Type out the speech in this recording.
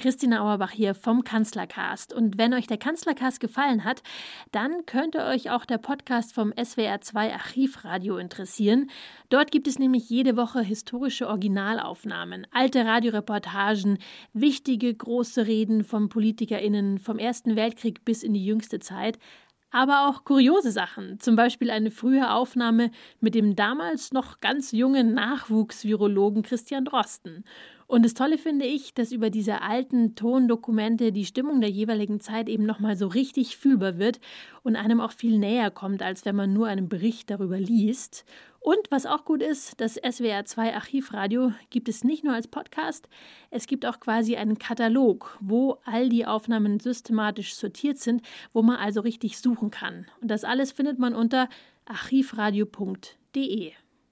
Christina Auerbach hier vom Kanzlercast. Und wenn euch der Kanzlercast gefallen hat, dann könnte euch auch der Podcast vom SWR2 Archivradio interessieren. Dort gibt es nämlich jede Woche historische Originalaufnahmen, alte Radioreportagen, wichtige große Reden von PolitikerInnen vom Ersten Weltkrieg bis in die jüngste Zeit aber auch kuriose Sachen, zum Beispiel eine frühe Aufnahme mit dem damals noch ganz jungen Nachwuchsvirologen Christian Drosten. Und das Tolle finde ich, dass über diese alten Tondokumente die Stimmung der jeweiligen Zeit eben nochmal so richtig fühlbar wird und einem auch viel näher kommt, als wenn man nur einen Bericht darüber liest. Und was auch gut ist, das SWR2 Archivradio gibt es nicht nur als Podcast, es gibt auch quasi einen Katalog, wo all die Aufnahmen systematisch sortiert sind, wo man also richtig suchen kann. Und das alles findet man unter archivradio.de.